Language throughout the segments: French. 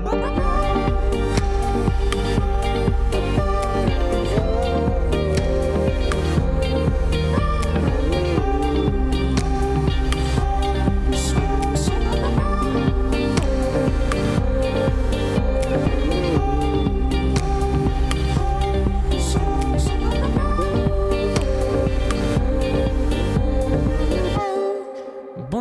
Bye-bye.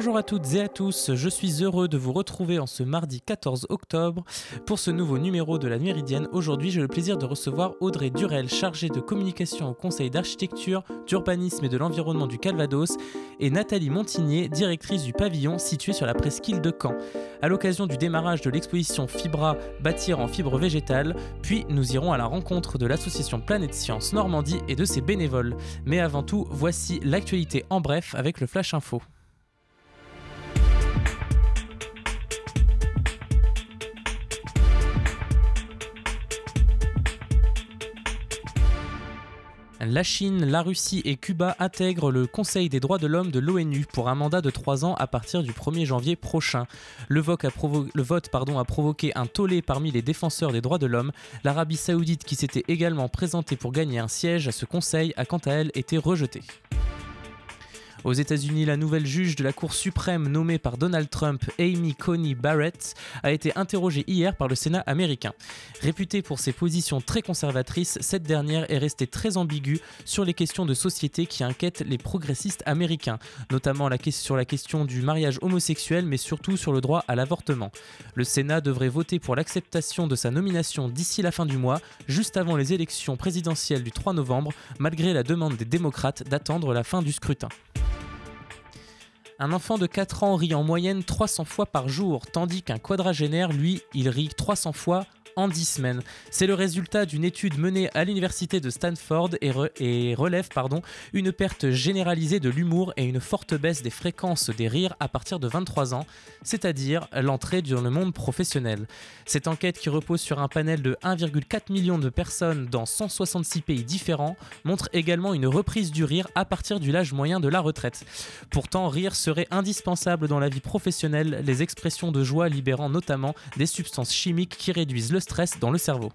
À toutes et à tous, je suis heureux de vous retrouver en ce mardi 14 octobre pour ce nouveau numéro de la Méridienne. Aujourd'hui, j'ai le plaisir de recevoir Audrey Durel, chargée de communication au Conseil d'architecture, d'urbanisme et de l'environnement du Calvados, et Nathalie Montigné, directrice du pavillon situé sur la presqu'île de Caen. À l'occasion du démarrage de l'exposition Fibra Bâtir en fibre végétale, puis nous irons à la rencontre de l'association Planète Science Normandie et de ses bénévoles. Mais avant tout, voici l'actualité en bref avec le Flash Info. La Chine, la Russie et Cuba intègrent le Conseil des droits de l'homme de l'ONU pour un mandat de 3 ans à partir du 1er janvier prochain. Le vote, a, provoqué un tollé parmi les défenseurs des droits de l'homme. L'Arabie saoudite, qui s'était également présentée pour gagner un siège à ce Conseil, a quant à elle été rejetée. Aux États-Unis, la nouvelle juge de la Cour suprême nommée par Donald Trump, Amy Coney Barrett, a été interrogée hier par le Sénat américain. Réputée pour ses positions très conservatrices, cette dernière est restée très ambiguë sur les questions de société qui inquiètent les progressistes américains, notamment sur la question du mariage homosexuel, mais surtout sur le droit à l'avortement. Le Sénat devrait voter pour l'acceptation de sa nomination d'ici la fin du mois, juste avant les élections présidentielles du 3 novembre, malgré la demande des démocrates d'attendre la fin du scrutin. Un enfant de 4 ans rit en moyenne 300 fois par jour, tandis qu'un quadragénaire, lui, il rit 300 fois en 10 semaines. C'est le résultat d'une étude menée à l'université de Stanford et, relève pardon, une perte généralisée de l'humour et une forte baisse des fréquences des rires à partir de 23 ans, c'est-à-dire l'entrée dans le monde professionnel. Cette enquête qui repose sur un panel de 1,4 million de personnes dans 166 pays différents montre également une reprise du rire à partir du l'âge moyen de la retraite. Pourtant, rire serait indispensable dans la vie professionnelle, les expressions de joie libérant notamment des substances chimiques qui réduisent le stress dans le cerveau.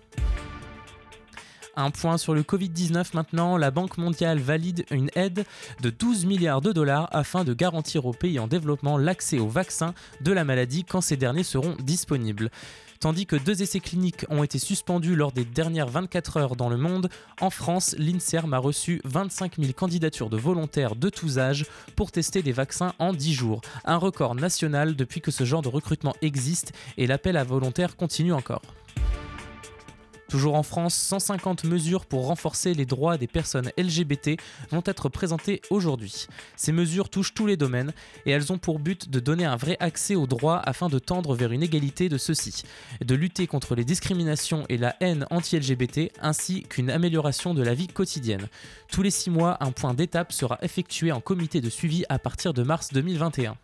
Un point sur le Covid-19 maintenant, la Banque mondiale valide une aide de 12 milliards de dollars afin de garantir aux pays en développement l'accès aux vaccins de la maladie quand ces derniers seront disponibles. Tandis que deux essais cliniques ont été suspendus lors des dernières 24 heures dans le monde, en France, l'INSERM a reçu 25 000 candidatures de volontaires de tous âges pour tester des vaccins en 10 jours. Un record national depuis que ce genre de recrutement existe et l'appel à volontaires continue encore. Toujours en France, 150 mesures pour renforcer les droits des personnes LGBT vont être présentées aujourd'hui. Ces mesures touchent tous les domaines et elles ont pour but de donner un vrai accès aux droits afin de tendre vers une égalité de ceux-ci, de lutter contre les discriminations et la haine anti-LGBT ainsi qu'une amélioration de la vie quotidienne. Tous les six mois, un point d'étape sera effectué en comité de suivi à partir de mars 2021.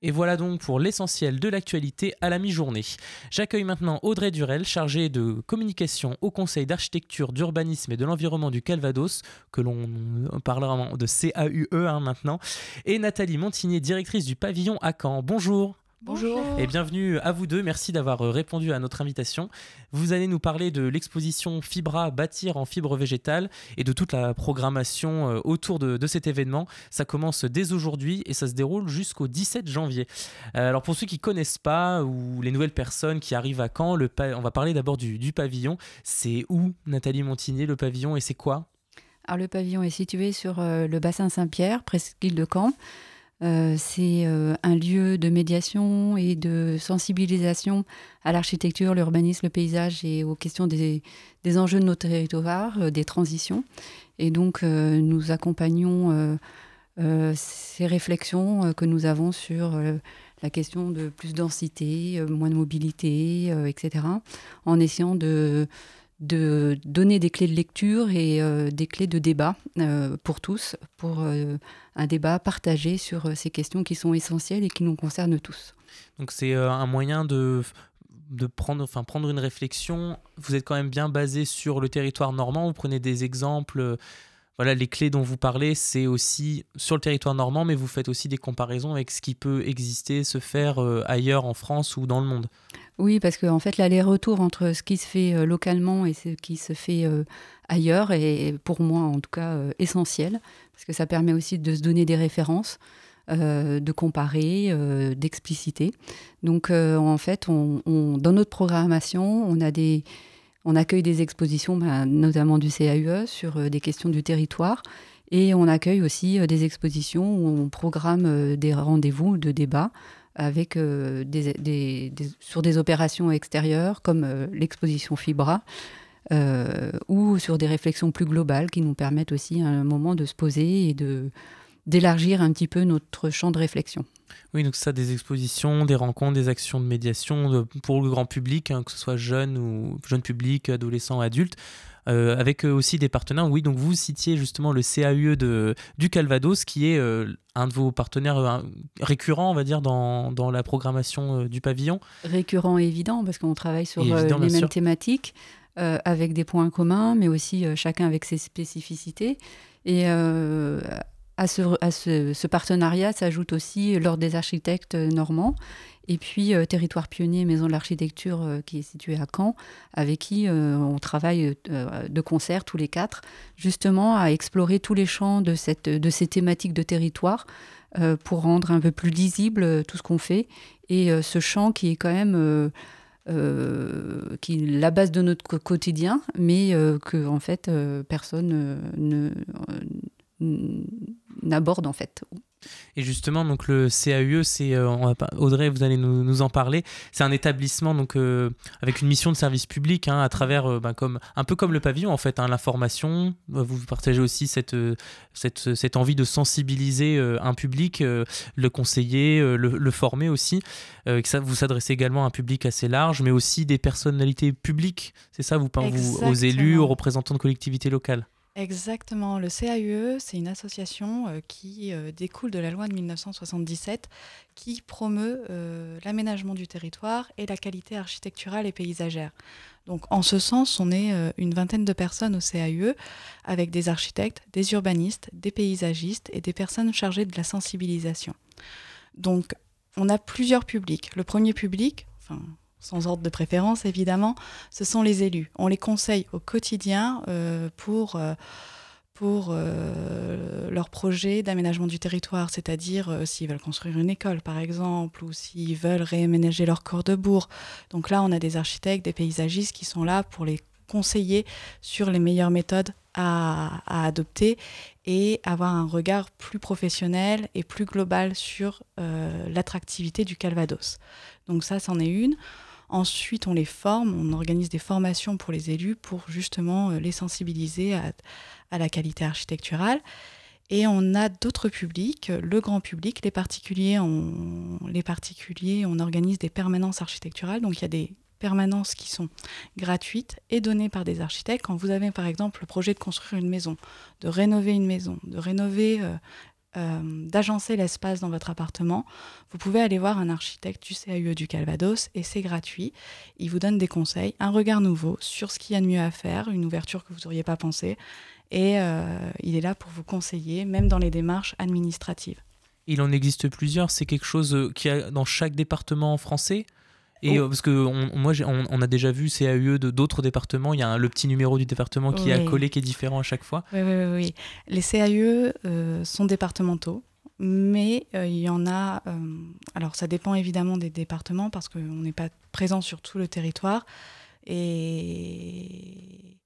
Et voilà donc pour l'essentiel de l'actualité à la mi-journée. J'accueille maintenant Audrey Durel, chargée de communication au Conseil d'architecture, d'urbanisme et de l'environnement du Calvados, que l'on parlera de CAUE hein, maintenant, et Nathalie Montigné, directrice du pavillon à Caen. Bonjour. Bonjour. Et bienvenue à vous deux. Merci d'avoir euh, répondu à notre invitation. Vous allez nous parler de l'exposition Fibra bâtir en fibre végétale et de toute la programmation euh, autour de, cet événement. Ça commence dès aujourd'hui et ça se déroule jusqu'au 17 janvier. Euh, alors pour ceux qui ne connaissent pas ou les nouvelles personnes qui arrivent à Caen, le on va parler d'abord du, du pavillon. C'est où Nathalie Montigné le pavillon et c'est quoi? Alors, le pavillon est situé sur le bassin Saint-Pierre, presqu'île de Caen. Euh, c'est euh, un lieu de médiation et de sensibilisation à l'architecture, l'urbanisme, le paysage et aux questions des, enjeux de nos territoires, euh, des transitions. Et donc, nous accompagnons ces réflexions que nous avons sur la question de plus densité, moins de mobilité, etc., en essayant de de donner des clés de lecture et euh, des clés de débat euh, pour tous, pour euh, un débat partagé sur ces questions qui sont essentielles et qui nous concernent tous. Donc c'est un moyen de, de prendre, enfin, prendre une réflexion. Vous êtes quand même bien basé sur le territoire normand, vous prenez des exemples voilà, les clés dont vous parlez, c'est aussi sur le territoire normand, mais vous faites aussi des comparaisons avec ce qui peut exister, se faire ailleurs en France ou dans le monde. Oui, parce qu'en en fait, l'aller-retour entre ce qui se fait localement et ce qui se fait ailleurs est, pour moi, en tout cas, essentiel, parce que ça permet aussi de se donner des références. Euh, de comparer, euh, d'expliciter. Donc euh, en fait, dans notre programmation, on, a des, on accueille des expositions, ben, notamment du CAUE, sur des questions du territoire. Et on accueille aussi des expositions où on programme des rendez-vous de débat avec des, sur des opérations extérieures comme l'exposition Fibra. ou sur des réflexions plus globales qui nous permettent aussi un moment de se poser et de, d'élargir un petit peu notre champ de réflexion. Oui, donc ça, des expositions, des rencontres, des actions de médiation pour le grand public, hein, que ce soit jeune ou jeune public, adolescent, adulte. Euh, avec euh, aussi des partenaires. Oui, donc vous citiez justement le CAUE de, du Calvados, qui est euh, un de vos partenaires récurrents, on va dire, dans, dans la programmation du pavillon. Récurrent et évident, parce qu'on travaille sur les mêmes thématiques, avec des points communs, mais aussi chacun avec ses spécificités. Et à ce, partenariat s'ajoute aussi l'Ordre des architectes normands et puis euh, Territoire pionnier Maison de l'Architecture euh, qui est situé à Caen, avec qui euh, on travaille de concert tous les quatre, justement à explorer tous les champs de, cette, de ces thématiques de territoire pour rendre un peu plus lisible tout ce qu'on fait. Et ce champ qui est quand même... qui la base de notre quotidien, mais que en fait personne ne, n'aborde en fait. Et justement, donc le CAUE, c'est euh, Audrey, vous allez nous, en parler. C'est un établissement donc euh, avec une mission de service public hein, à travers, euh, ben, comme un peu comme le pavillon en fait, hein, l'information. Vous partagez aussi cette, cette, cette envie de sensibiliser un public, le conseiller, le, former aussi. ça, vous s'adressez également à un public assez large, mais aussi des personnalités publiques. C'est ça, vous parlez aux élus, aux représentants de collectivités locales. Exactement. Le CAUE, c'est une association euh, qui euh, découle de la loi de 1977 qui promeut euh, l'aménagement du territoire et la qualité architecturale et paysagère. Donc en ce sens, on est une vingtaine de personnes au CAUE avec des architectes, des urbanistes, des paysagistes et des personnes chargées de la sensibilisation. Donc on a plusieurs publics. Le premier public, enfin sans ordre de préférence évidemment, ce sont les élus. On les conseille au quotidien euh, pour, euh, pour euh, leur projet d'aménagement du territoire, c'est-à-dire s'ils veulent construire une école par exemple, ou s'ils veulent réaménager leur corps de bourg. Donc là, on a des architectes, des paysagistes qui sont là pour les conseiller sur les meilleures méthodes à, à adopter et avoir un regard plus professionnel et plus global sur l'attractivité du Calvados. Donc ça, c'en est une. Ensuite, on les forme, on organise des formations pour les élus pour justement euh, les sensibiliser à, la qualité architecturale. Et on a d'autres publics, le grand public, les particuliers, on, les particuliers, on organise des permanences architecturales. Donc il y a des permanences qui sont gratuites et données par des architectes. Quand vous avez par exemple le projet de construire une maison, de rénover une maison, de rénover euh, euh, d'agencer l'espace dans votre appartement, vous pouvez aller voir un architecte du CAUE du Calvados et c'est gratuit. Il vous donne des conseils, un regard nouveau sur ce qu'il y a de mieux à faire, une ouverture que vous n'auriez pas pensé. Et euh, il est là pour vous conseiller, même dans les démarches administratives. Il en existe plusieurs, c'est quelque chose euh, qui a dans chaque département français? Et oh. euh, parce que moi, on, a déjà vu CAUE de d'autres départements. Il y a le petit numéro du département qui est accolé, qui est différent à chaque fois. Oui, oui, oui. Les CAUE euh, sont départementaux, mais euh, il y en a. alors, ça dépend évidemment des départements parce qu'on n'est pas présent sur tout le territoire. Et,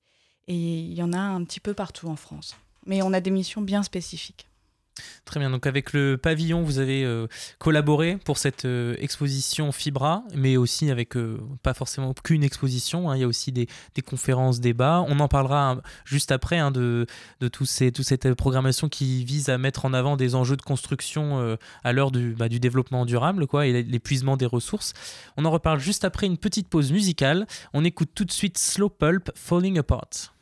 et il y en a un petit peu partout en France. Mais on a des missions bien spécifiques. Très bien, donc avec le pavillon, vous avez euh, collaboré pour cette euh, exposition Fibra, mais aussi avec euh, pas forcément qu'une exposition, hein. il y a aussi des, conférences, débats. On en parlera hein, juste après hein, de, de ces, toute cette programmation qui vise à mettre en avant des enjeux de construction à l'heure du, bah, du, développement durable quoi, et l'épuisement des ressources. On en reparle juste après une petite pause musicale. On écoute tout de suite Slow Pulp Falling Apart.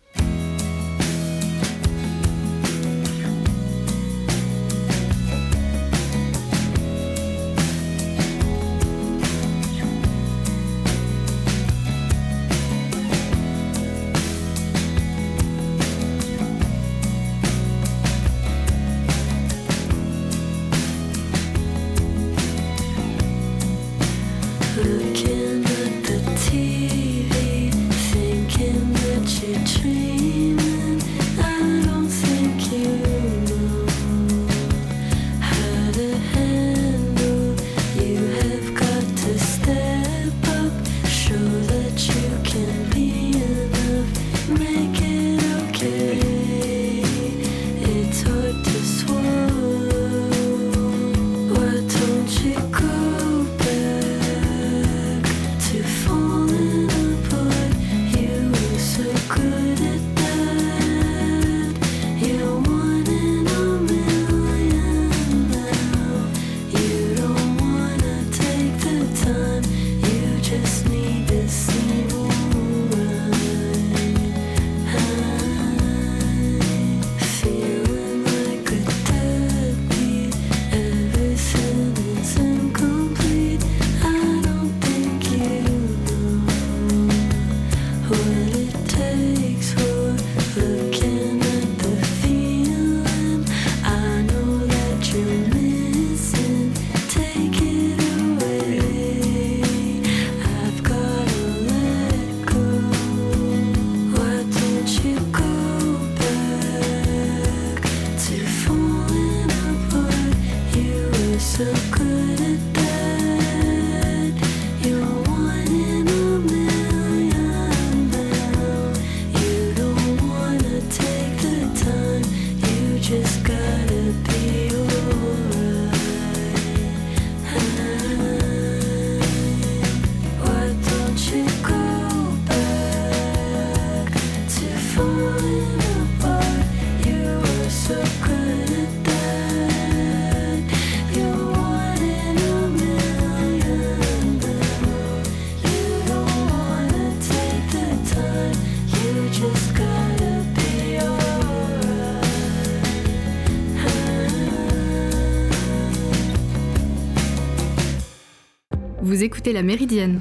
La Méridienne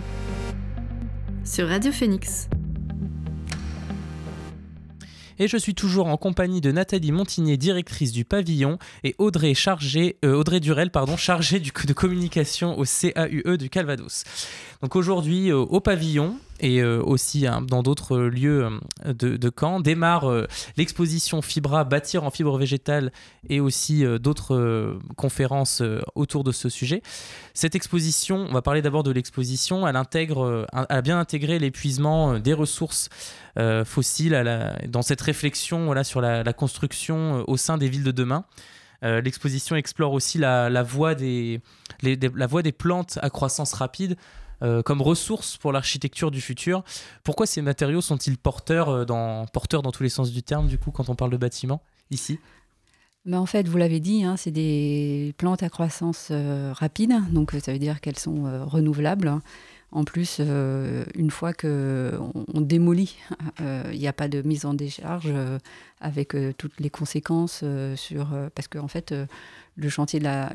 sur Radio Phoenix. Et je suis toujours en compagnie de Nathalie Montigné, directrice du pavillon, et Audrey, chargée, euh, Audrey Durel, pardon, chargée de communication au CAUE du Calvados. Donc aujourd'hui, euh, au pavillon, et euh, aussi hein, dans d'autres lieux euh, de, Caen, démarre l'exposition Fibra, bâtir en fibre végétale et aussi d'autres conférences autour de ce sujet. Cette exposition, on va parler d'abord de l'exposition, elle, intègre, a bien intégré l'épuisement des ressources fossiles dans cette réflexion voilà, sur la, construction au sein des villes de demain. L'exposition explore aussi la voie des, la voie des plantes à croissance rapide, euh, comme ressource pour l'architecture du futur. Pourquoi ces matériaux sont-ils porteurs, euh, dans, porteurs dans tous les sens du terme, du coup, quand on parle de bâtiment, ici? Mais ben, en fait, vous l'avez dit, hein, c'est des plantes à croissance euh, rapide, donc ça veut dire qu'elles sont renouvelables. En plus, euh, une fois qu'on on démolit, euh, il n'y a pas de mise en décharge euh, avec toutes les conséquences sur. parce qu'en en fait, le chantier la,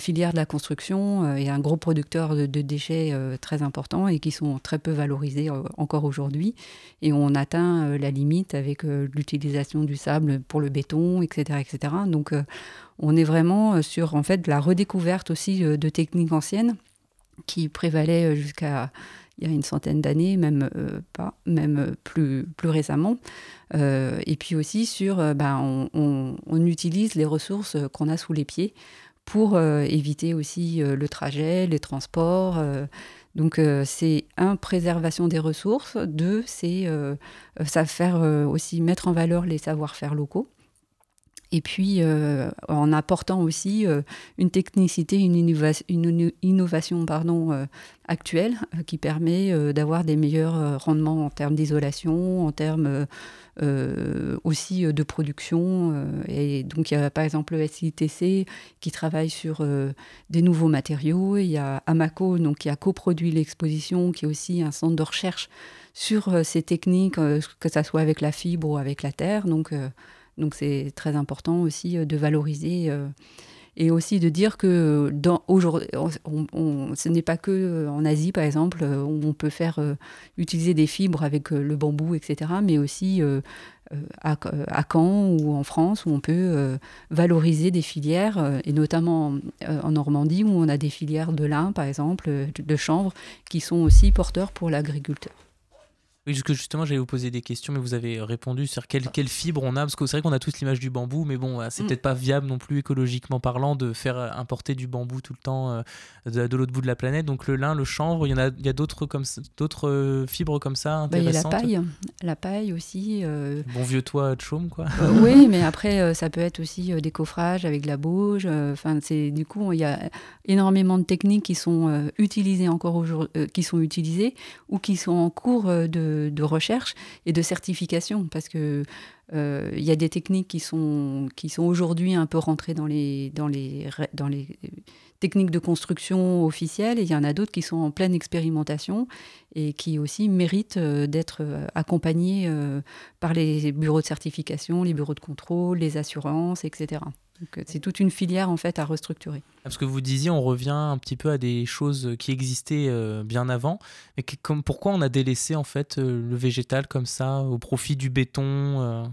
filière de la construction est un gros producteur de, déchets très important et qui sont très peu valorisés encore aujourd'hui. Et on atteint la limite avec l'utilisation du sable pour le béton, etc. etc. Donc, on est vraiment sur en fait, la redécouverte aussi de techniques anciennes qui prévalait euh, jusqu'à il y a une centaine d'années, même euh, pas, même euh, plus, récemment. et puis aussi sur, ben, on, on, utilise les ressources qu'on a sous les pieds pour éviter aussi le trajet, les transports. donc c'est un, préservation des ressources, deux, c'est ça faire aussi mettre en valeur les savoir-faire locaux. Et puis, euh, en apportant aussi euh, une technicité, une, innovation pardon, euh, actuelle qui permet d'avoir des meilleurs rendements en termes d'isolation, en termes aussi de production. et donc, il y a par exemple le SITC qui travaille sur des nouveaux matériaux. Il y a Amaco donc, qui a coproduit l'exposition, qui est aussi un centre de recherche sur ces techniques, que ce soit avec la fibre ou avec la terre. Donc, donc c'est très important aussi euh, de valoriser euh, et aussi de dire que aujourd'hui, ce n'est pas que euh, en Asie, par exemple, où on peut faire utiliser des fibres avec le bambou, etc., mais aussi à, Caen ou en France où on peut valoriser des filières, et notamment en Normandie où on a des filières de lin, par exemple, de chanvre, qui sont aussi porteurs pour l'agriculteur. Oui, justement, j'allais vous poser des questions, mais vous avez répondu sur quelle, quelle fibre on a, parce que c'est vrai qu'on a tous l'image du bambou, mais bon, c'est mm. peut-être pas viable non plus écologiquement parlant de faire euh, importer du bambou tout le temps euh, de, l'autre bout de la planète. Donc le lin, le chanvre, il y en a, il y a d'autres comme d'autres euh, fibres comme ça intéressantes. Bah, il y a la paille, la paille aussi. Bon vieux toit de chaume, quoi. oui, mais après ça peut être aussi des coffrages avec de la bauge. Enfin, c'est du coup il y a énormément de techniques qui sont utilisées encore aujourd'hui, qui sont utilisées ou qui sont en cours de de, recherche et de certification, parce que euh, il y a des techniques qui sont, qui sont aujourd'hui un peu rentrées dans les, dans, les, dans les techniques de construction officielles, et il y en a d'autres qui sont en pleine expérimentation et qui aussi méritent euh, d'être euh, accompagnés par les bureaux de certification, les bureaux de contrôle, les assurances, etc. Euh, c'est toute une filière en fait à restructurer. Parce que vous disiez, on revient un petit peu à des choses qui existaient euh, bien avant. Mais comme, pourquoi on a délaissé en fait euh, le végétal comme ça au profit du béton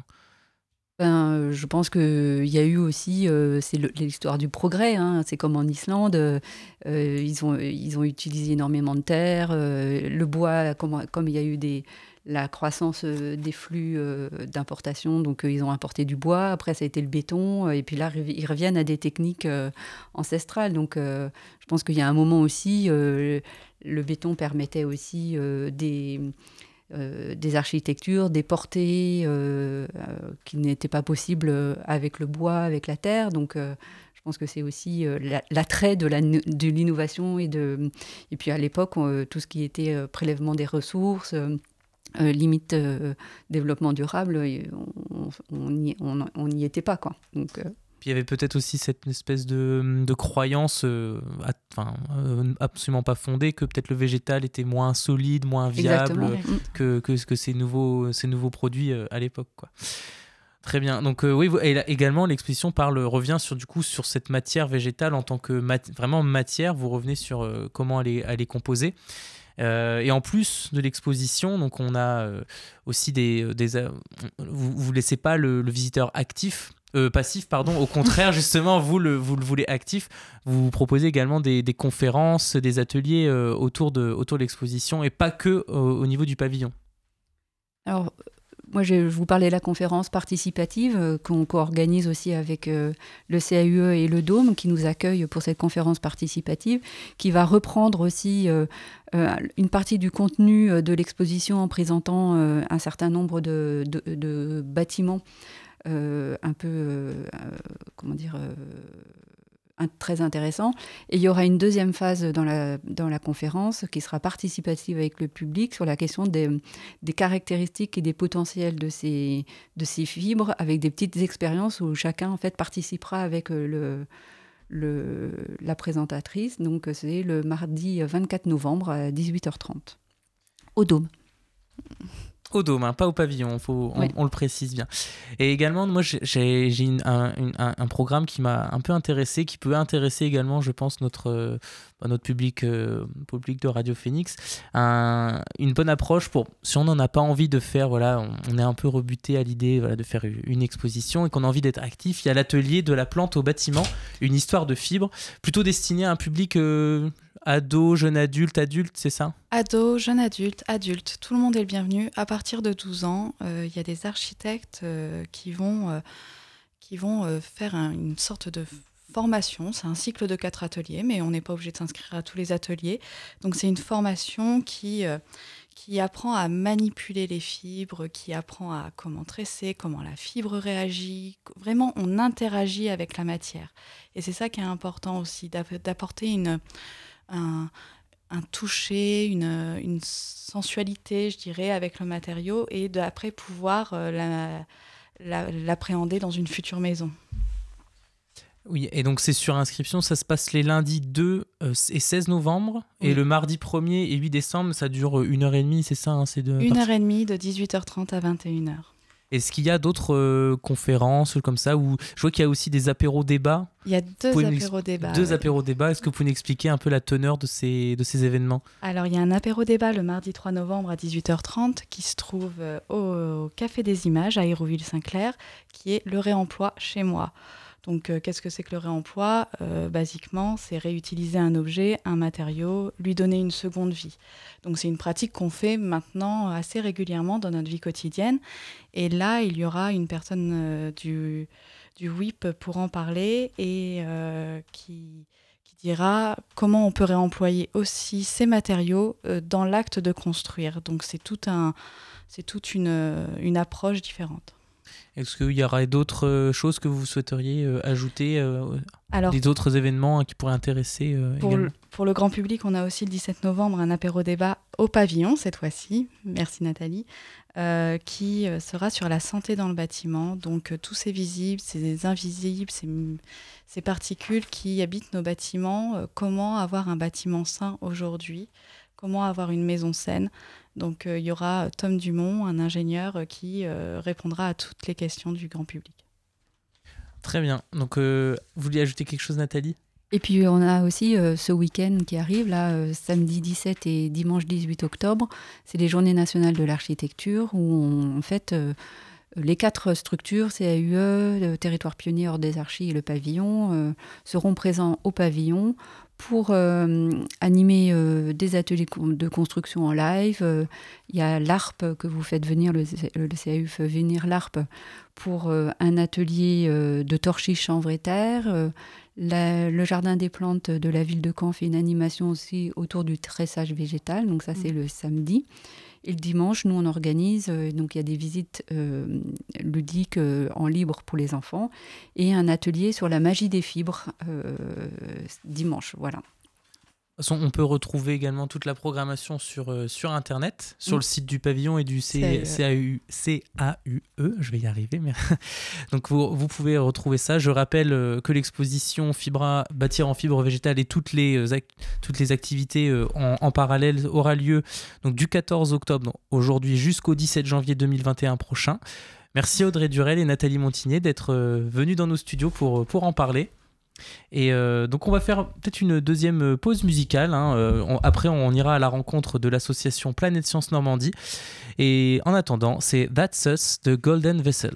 ben, je pense qu'il y a eu aussi, c'est l'histoire du progrès, hein. c'est comme en Islande, ils, ont, ils ont utilisé énormément de terre, le bois, comme, comme il y a eu des, la croissance euh, des flux euh, d'importation. Donc, euh, ils ont importé du bois. Après, ça a été le béton. Et puis là, ils reviennent à des techniques ancestrales. Donc, je pense qu'il y a un moment aussi, le béton permettait aussi des, architectures, des portées qui n'étaient pas possibles avec le bois, avec la terre. Donc, je pense que c'est aussi l'attrait de l'innovation et de et puis à l'époque tout ce qui était prélèvement des ressources euh, limite euh, développement durable, on n'y était pas. Quoi. Donc, euh, Puis il y avait peut-être aussi cette espèce de, de croyance enfin, absolument pas fondée que peut-être le végétal était moins solide, moins viable que, que, que, ces, nouveaux, ces nouveaux produits à l'époque. Quoi. Très bien. Donc oui, et également l'exposition parle revient sur du coup sur cette matière végétale en tant que vraiment matière. Vous revenez sur comment elle est, elle est composée. Euh, et en plus de l'exposition, donc on a euh, aussi des, euh, des vous, ne laissez pas le, visiteur actif. passif, pardon. Au contraire, justement, vous le, vous le voulez actif. Vous proposez également des, des conférences, des ateliers autour de, autour de l'exposition et pas que au niveau du pavillon. Alors, moi, je, vous parlais de la conférence participative euh, qu'on co-organise aussi avec euh, le CAUE et le Dôme, qui nous accueillent pour cette conférence participative, qui va reprendre aussi euh, une partie du contenu de l'exposition en présentant un certain nombre de, de bâtiments un peu, comment dire, très intéressant. Et il y aura une deuxième phase dans la, dans la conférence qui sera participative avec le public sur la question des, des caractéristiques et des potentiels de ces, de ces fibres avec des petites expériences où chacun en fait participera avec euh, le, le, la présentatrice. Donc c'est le mardi 24 novembre à 18h30 au Dôme au dôme, hein, pas au pavillon, faut, on, le précise bien. Et également, moi, j'ai un, un, programme qui m'a un peu intéressé, qui peut intéresser également, je pense, notre, euh, notre public, euh, public de Radio Phoenix. une bonne approche pour, si on n'en a pas envie de faire, voilà, on, est un peu rebuté à l'idée voilà, de faire une exposition et qu'on a envie d'être actif, il y a l'atelier de la plante au bâtiment, une histoire de fibres, plutôt destiné à un public, euh, ado, jeune adulte, adulte, c'est ça? Ado, jeune adulte, adulte, tout le monde est le bienvenu. À partir de 12 ans, euh, il y a des architectes euh, qui vont, euh, qui vont faire une sorte de formation. C'est un cycle de quatre ateliers, mais on n'est pas obligé de s'inscrire à tous les ateliers. Donc c'est une formation qui, qui apprend à manipuler les fibres, qui apprend à comment tresser, comment la fibre réagit. Vraiment, on interagit avec la matière. Et c'est ça qui est important aussi, d'apporter une un, toucher, une, sensualité, je dirais, avec le matériau et d'après pouvoir euh, l'appréhender dans une future maison. Oui, et donc c'est sur inscription, ça se passe les lundis 2 euh, et 16 novembre, et le mardi 1er et 8 décembre, ça dure une heure et demie, c'est ça hein, Une heure et demie de 18h30 à 21h. Est-ce qu'il y a d'autres euh, conférences comme ça où je vois qu'il y a aussi des apéros débats Il y a deux apéros débats. Deux ouais. apéros débats. Est-ce que vous pouvez nous expliquer un peu la teneur de ces, de ces événements? Alors, il y a un apéro débat le mardi 3 novembre à 18h30 qui se trouve euh, au, au Café des Images à Hérouville-Saint-Clair, qui est le réemploi chez moi. Donc, euh, qu'est-ce que c'est que le réemploi? Euh, Basiquement, c'est réutiliser un objet, un matériau, lui donner une seconde vie. Donc, c'est une pratique qu'on fait maintenant assez régulièrement dans notre vie quotidienne. Et là, il y aura une personne euh, du, du WIP pour en parler et qui, qui dira comment on peut réemployer aussi ces matériaux dans l'acte de construire. Donc, c'est tout un, toute une, une approche différente. Est-ce qu'il y aurait d'autres euh, choses que vous souhaiteriez euh, ajouter euh, Alors, Des autres événements hein, qui pourraient intéresser Pour le, pour le grand public, on a aussi le 17 novembre un apéro débat au pavillon, cette fois-ci, merci Nathalie, euh, qui sera sur la santé dans le bâtiment. Donc tous ces visibles, ces invisibles, ces, ces particules qui habitent nos bâtiments, comment avoir un bâtiment sain aujourd'hui, comment avoir une maison saine. Donc euh, il y aura Tom Dumont, un ingénieur euh, qui euh, répondra à toutes les questions du grand public. Très bien. Donc, euh, vous vouliez ajouter quelque chose, Nathalie? Et puis on a aussi euh, ce week-end qui arrive, là, euh, samedi 17 et dimanche 18 octobre, c'est les Journées nationales de l'architecture où on, en fait euh, les quatre structures, CAUE, le Territoire pionnier hors des archives et le pavillon, euh, seront présents au pavillon pour euh, animer euh, des ateliers de construction en live. Euh, Il y a l'ARP que vous faites venir, le, le CAU fait venir l'ARP pour un atelier de torchis chanvre et terre. La- le jardin des plantes de la ville de Caen fait une animation aussi autour du tressage végétal, donc ça c'est le samedi. Et le dimanche, nous on organise, euh, donc il y a des visites euh, ludiques euh, en libre pour les enfants et un atelier sur la magie des fibres dimanche, voilà. Façon, on peut retrouver également toute la programmation sur, euh, sur Internet, sur Mm. le site du pavillon et du C- CAUE. CAU, CAUE. Je vais y arriver. Mais... Donc, vous, vous pouvez retrouver ça. Je rappelle euh, que l'exposition Fibra, bâtir en fibre végétale et toutes les, euh, ac- toutes les activités euh, en, en parallèle aura lieu donc, du 14 octobre aujourd'hui jusqu'au 17 janvier 2021 prochain. Merci Audrey Durel et Nathalie Montigné d'être venues dans nos studios pour, pour en parler. Et euh, donc on va faire peut-être une deuxième pause musicale. hein. Euh, après, on ira à la rencontre de l'association Planète Science Normandie. Et en attendant, c'est That's Us de Golden Vessel.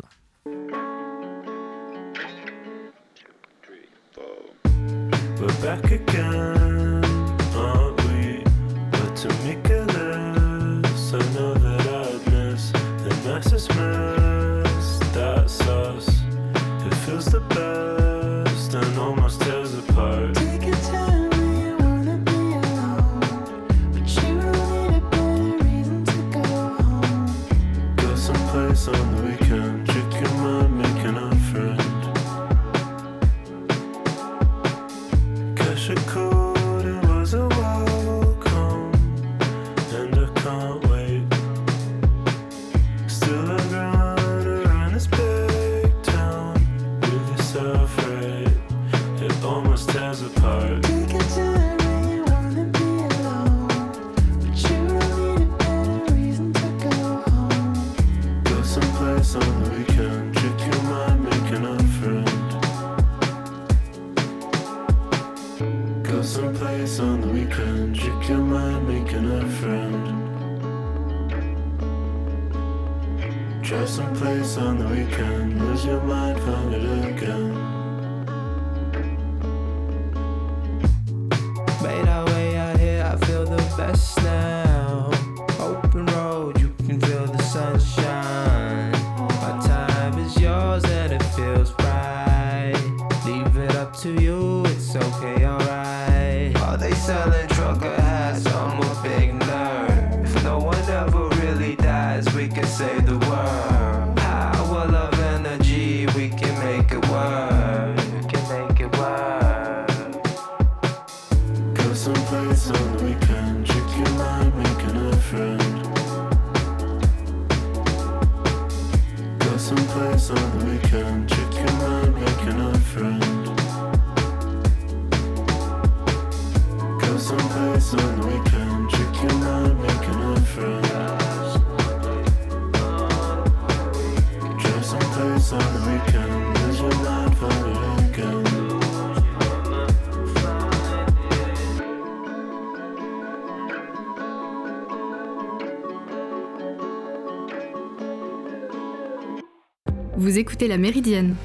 Vous écoutez La Méridienne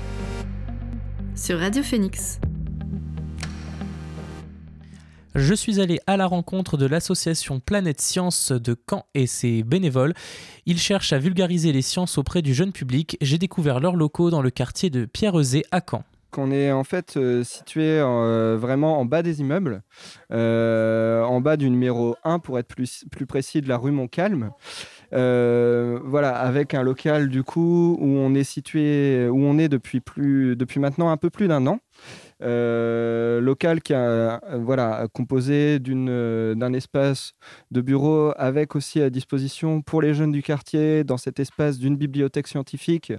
sur Radio Phoenix. Je suis allé à la rencontre de l'association Planète Science de Caen et ses bénévoles. Ils cherchent à vulgariser les sciences auprès du jeune public. J'ai découvert leurs locaux dans le quartier de Pierrezé à Caen. qu'on est en fait euh, situé euh, vraiment en bas des immeubles, euh, en bas du numéro 1 pour être plus, plus précis de la rue Montcalm. Euh, voilà, avec un local du coup où on est situé, où on est depuis, plus, depuis maintenant un peu plus d'un an. Euh, local qui a, voilà, composé d'une, d'un espace de bureau avec aussi à disposition pour les jeunes du quartier dans cet espace d'une bibliothèque scientifique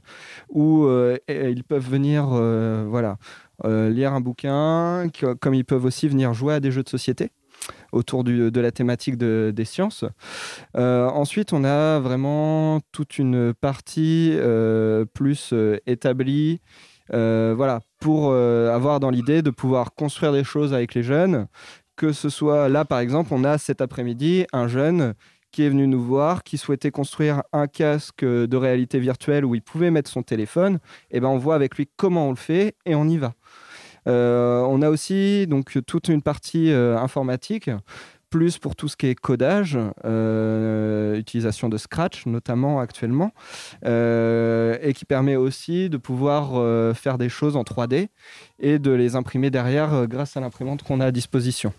où euh, ils peuvent venir voilà, lire un bouquin, comme ils peuvent aussi venir jouer à des jeux de société autour de la thématique de- des sciences. Euh, ensuite, on a vraiment toute une partie euh, plus euh, établie, voilà, pour avoir dans l'idée de pouvoir construire des choses avec les jeunes. Que ce soit là, par exemple, on a cet après-midi un jeune qui est venu nous voir, qui souhaitait construire un casque de réalité virtuelle où il pouvait mettre son téléphone. Et ben, on voit avec lui comment on le fait et on y va. Euh, on a aussi donc toute une partie euh, informatique, plus pour tout ce qui est codage, euh, utilisation de Scratch notamment actuellement, et qui permet aussi de pouvoir faire des choses en 3D et de les imprimer derrière grâce à l'imprimante qu'on a à disposition.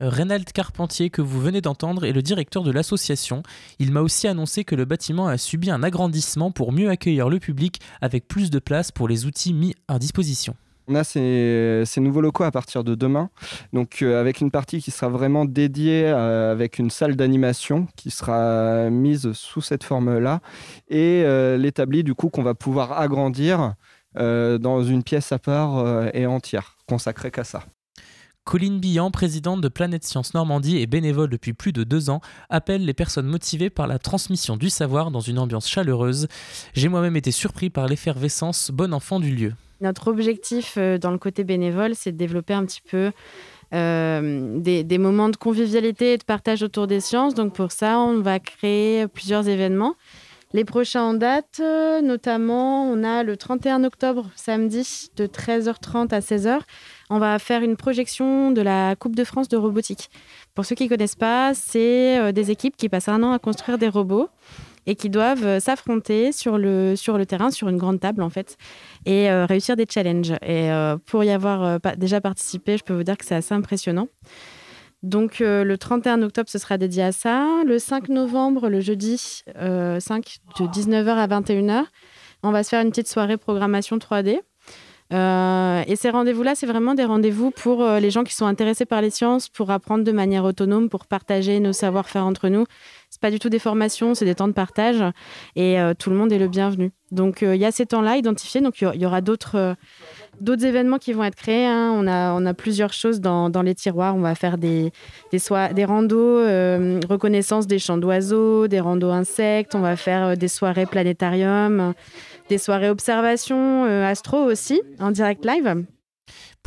Reynald Carpentier, que vous venez d'entendre, est le directeur de l'association. Il m'a aussi annoncé que le bâtiment a subi un agrandissement pour mieux accueillir le public avec plus de place pour les outils mis à disposition. On a ces, nouveaux locaux à partir de demain, donc euh, avec une partie qui sera vraiment dédiée euh, avec une salle d'animation qui sera mise sous cette forme-là et euh, l'établi du coup qu'on va pouvoir agrandir euh, dans une pièce à part et entière, consacrée qu'à ça. Colline Billan, présidente de Planète Science Normandie et bénévole depuis plus de deux ans, appelle les personnes motivées par la transmission du savoir dans une ambiance chaleureuse. J'ai moi-même été surpris par l'effervescence bon enfant du lieu. Notre objectif euh, dans le côté bénévole, c'est de développer un petit peu euh, des, moments de convivialité et de partage autour des sciences. Donc pour ça, on va créer plusieurs événements. Les prochains en date, euh, notamment, on a le 31 octobre, samedi, de 13h30 à 16h. On va faire une projection de la Coupe de France de robotique. Pour ceux qui ne connaissent pas, c'est des équipes qui passent un an à construire des robots et qui doivent euh, s'affronter sur le, terrain, sur une grande table en fait, et euh, réussir des challenges. Et euh, pour y avoir déjà participé, je peux vous dire que c'est assez impressionnant. Donc le 31 octobre, ce sera dédié à ça. Le 5 novembre, le jeudi euh, 5, de 19h à 21h, on va se faire une petite soirée programmation 3D. Euh, et ces rendez-vous-là, c'est vraiment des rendez-vous pour les gens qui sont intéressés par les sciences, pour apprendre de manière autonome, pour partager nos savoir-faire entre nous. C'est pas du tout des formations, c'est des temps de partage et euh, tout le monde est le bienvenu. Donc euh, il y a ces temps-là identifiés, donc il y aura- d'autres euh, d'autres événements qui vont être créés. hein. On, a, on a plusieurs choses dans, dans les tiroirs. On va faire des, des, soi- des randos reconnaissance des chants d'oiseaux, des randos insectes. On va faire des soirées planétarium, des soirées observation astro aussi en direct live.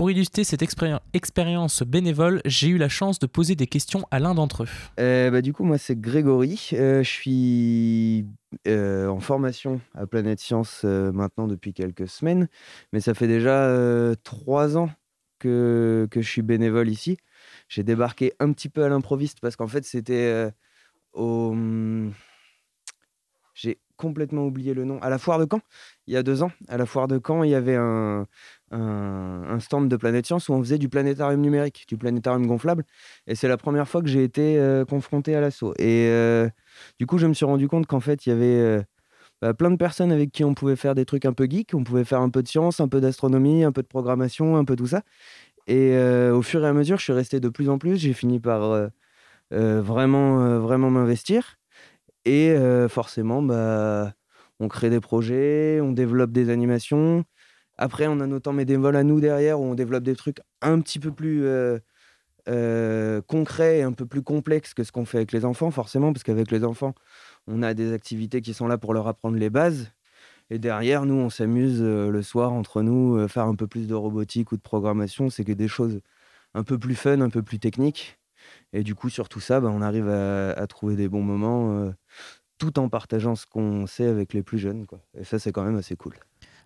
Pour illustrer cette expéri- expérience bénévole, j'ai eu la chance de poser des questions à l'un d'entre eux. Euh, bah, du coup, moi, c'est Grégory. Euh, je suis euh, en formation à Planète Science maintenant depuis quelques semaines, mais ça fait déjà trois ans que, que je suis bénévole ici. J'ai débarqué un petit peu à l'improviste parce qu'en fait, c'était au. J'ai complètement oublié le nom. À la foire de Caen, il y a deux ans, à la foire de Caen, il y avait un, un, stand de Planète Science où on faisait du planétarium numérique, du planétarium gonflable. Et c'est la première fois que j'ai été euh, confronté à l'assaut. Et euh, du coup, je me suis rendu compte qu'en fait, il y avait euh, bah, plein de personnes avec qui on pouvait faire des trucs un peu geeks, on pouvait faire un peu de science, un peu d'astronomie, un peu de programmation, un peu tout ça. Et au fur et à mesure, je suis resté de plus en plus. J'ai fini par vraiment, vraiment m'investir. Et forcément, bah, on crée des projets, on développe des animations. Après, on a nos temps bénévoles à nous derrière où on développe des trucs un petit peu plus euh, euh, concrets et un peu plus complexes que ce qu'on fait avec les enfants, forcément, parce qu'avec les enfants, on a des activités qui sont là pour leur apprendre les bases. Et derrière, nous, on s'amuse euh, le soir entre nous, faire un peu plus de robotique ou de programmation. C'est que des choses un peu plus fun, un peu plus techniques. Et du coup, sur tout ça, bah, on arrive à, trouver des bons moments tout en partageant ce qu'on sait avec les plus jeunes. Et ça, c'est quand même assez cool.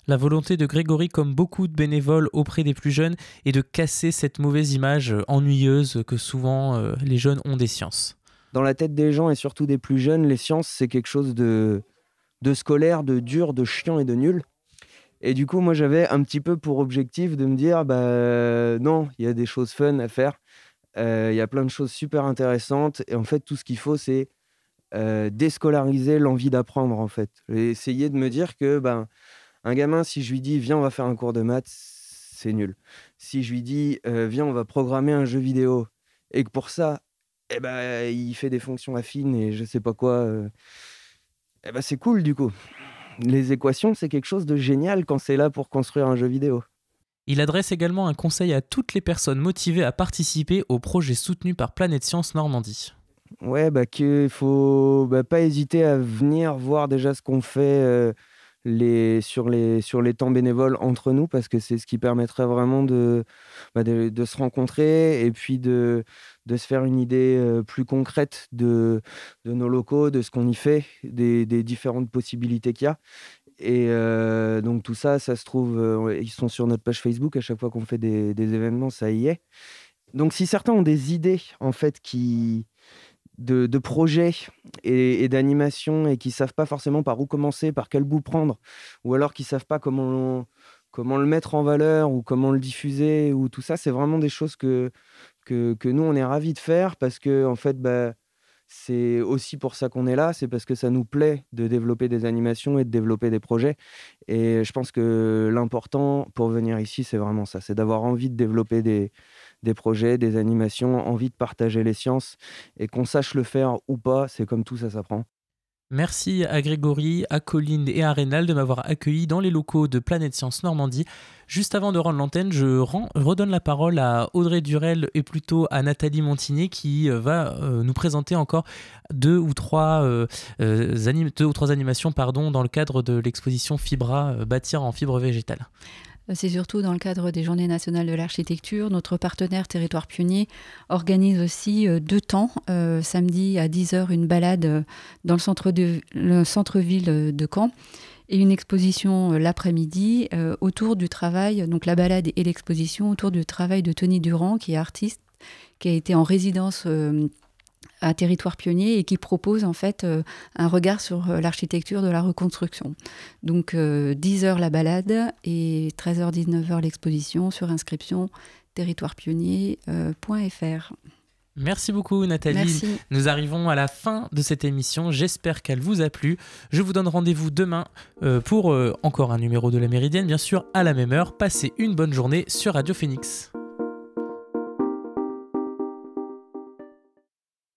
La volonté de Grégory, comme beaucoup de bénévoles auprès des plus jeunes, est de casser cette mauvaise image euh, ennuyeuse que souvent euh, les jeunes ont des sciences. Dans la tête des gens et surtout des plus jeunes, les sciences, c'est quelque chose de, de scolaire, de dur, de chiant et de nul. Et du coup, moi, j'avais un petit peu pour objectif de me dire, bah non, il y a des choses fun à faire. Euh, Il y a plein de choses super intéressantes. Et en fait, tout ce qu'il faut, c'est déscolariser l'envie d'apprendre, en fait. Et essayer de me dire que, ben, un gamin, si je lui dis, viens, on va faire un cours de maths, c'est nul. Si je lui dis, euh, viens, on va programmer un jeu vidéo, et que pour ça, eh ben, il fait des fonctions affines et je sais pas quoi, euh, eh ben, c'est cool, du coup. Les équations, c'est quelque chose de génial quand c'est là pour construire un jeu vidéo. Il adresse également un conseil à toutes les personnes motivées à participer au projet soutenu par Planète Science Normandie. Ouais, bah qu'il faut bah, pas hésiter à venir voir déjà ce qu'on fait euh, sur, les, sur les temps bénévoles entre nous, parce que c'est ce qui permettrait vraiment de, bah, de, se rencontrer et puis de, de se faire une idée plus concrète de, de nos locaux, de ce qu'on y fait, des, des différentes possibilités qu'il y a. Et donc tout ça, ça se trouve, ils sont sur notre page Facebook, à chaque fois qu'on fait des, des événements, ça y est. Donc si certains ont des idées, en fait, qui, de, projets et, et d'animations et qui savent pas forcément par où commencer, par quel bout prendre, ou alors qui savent pas comment, comment le mettre en valeur ou comment le diffuser, ou tout ça, c'est vraiment des choses que, que, que nous, on est ravis de faire parce que, en fait, bah, c'est aussi pour ça qu'on est là, c'est parce que ça nous plaît de développer des animations et de développer des projets. Et je pense que l'important pour venir ici, c'est vraiment ça, c'est d'avoir envie de développer des, des projets, des animations, envie de partager les sciences et qu'on sache le faire ou pas, c'est comme tout, ça s'apprend. Merci à Grégory, à Colline et à Rénal de m'avoir accueilli dans les locaux de Planète Science Normandie. Juste avant de rendre l'antenne, je redonne la parole à Audrey Durel et plutôt à Nathalie Montigné qui euh, va euh, nous présenter encore deux ou trois, euh, deux ou trois animations pardon, dans le cadre de l'exposition Fibra, bâtir en fibre végétale. C'est surtout dans le cadre des Journées nationales de l'architecture. Notre partenaire Territoire Pionnier organise aussi euh, deux temps. Euh, samedi à 10h, une balade euh, dans le centre-ville de Caen et une exposition l'après-midi autour du travail, donc la balade et l'exposition autour du travail de Tony Durand, qui est artiste, qui a été en résidence à Territoire Pionnier et qui propose en fait euh, un regard sur euh, l'architecture de la reconstruction. Donc euh, 10h la balade et 13h-19h l'exposition sur inscription territoirepionnier.fr. Merci beaucoup Nathalie. Merci. Nous arrivons à la fin de cette émission. J'espère qu'elle vous a plu. Je vous donne rendez-vous demain euh, pour euh, encore un numéro de la Méridienne, bien sûr, à la même heure. Passez une bonne journée sur Radio Phoenix.